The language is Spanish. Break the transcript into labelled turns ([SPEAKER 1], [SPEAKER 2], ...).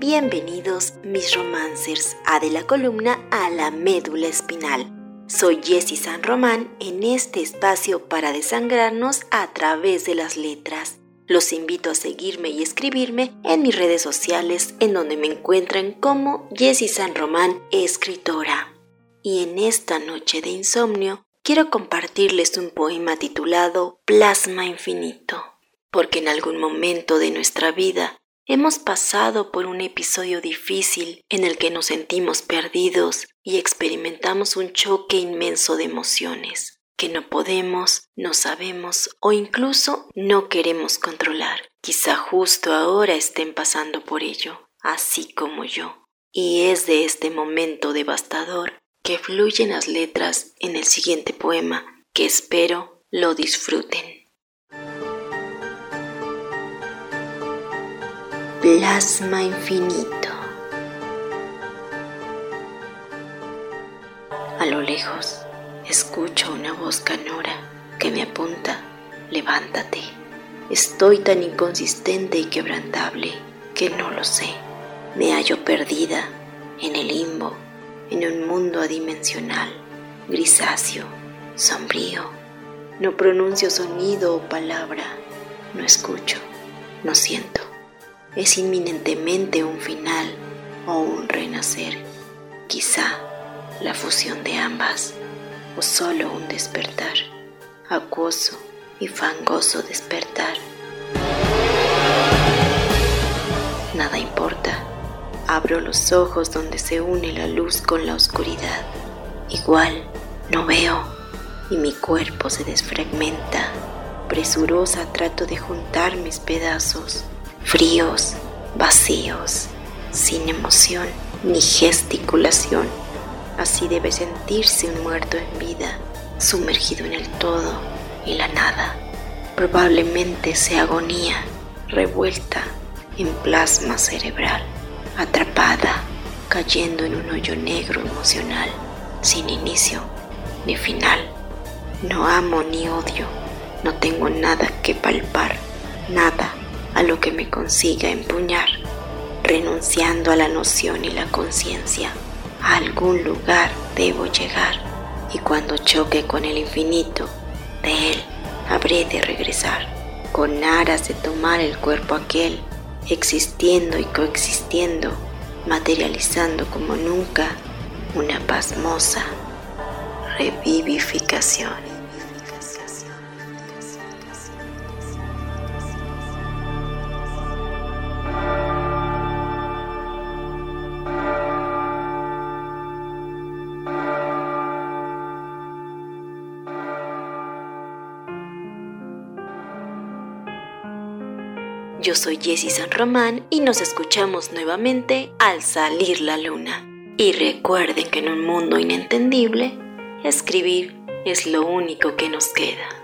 [SPEAKER 1] Bienvenidos mis romancers a de la columna a la médula espinal. Soy Jessie San Román en este espacio para desangrarnos a través de las letras. Los invito a seguirme y escribirme en mis redes sociales en donde me encuentran como Jessie San Román, escritora. Y en esta noche de insomnio quiero compartirles un poema titulado Plasma Infinito, porque en algún momento de nuestra vida Hemos pasado por un episodio difícil en el que nos sentimos perdidos y experimentamos un choque inmenso de emociones que no podemos, no sabemos o incluso no queremos controlar. Quizá justo ahora estén pasando por ello, así como yo. Y es de este momento devastador que fluyen las letras en el siguiente poema que espero lo disfruten. Plasma infinito. A lo lejos escucho una voz canora que me apunta, levántate. Estoy tan inconsistente y quebrantable que no lo sé. Me hallo perdida en el limbo, en un mundo adimensional, grisáceo, sombrío. No pronuncio sonido o palabra, no escucho, no siento es inminentemente un final o un renacer, quizá la fusión de ambas o solo un despertar, acuoso y fangoso despertar. Nada importa, abro los ojos donde se une la luz con la oscuridad. Igual no veo y mi cuerpo se desfragmenta. Presurosa trato de juntar mis pedazos fríos, vacíos, sin emoción ni gesticulación. Así debe sentirse un muerto en vida, sumergido en el todo y la nada. Probablemente sea agonía, revuelta en plasma cerebral, atrapada, cayendo en un hoyo negro emocional, sin inicio ni final. No amo ni odio, no tengo nada que palpar, nada a lo que me consiga empuñar, renunciando a la noción y la conciencia. A algún lugar debo llegar y cuando choque con el infinito, de él habré de regresar, con aras de tomar el cuerpo aquel, existiendo y coexistiendo, materializando como nunca una pasmosa revivificación. Yo soy Jessie San Román y nos escuchamos nuevamente al salir la luna. Y recuerden que en un mundo inentendible, escribir es lo único que nos queda.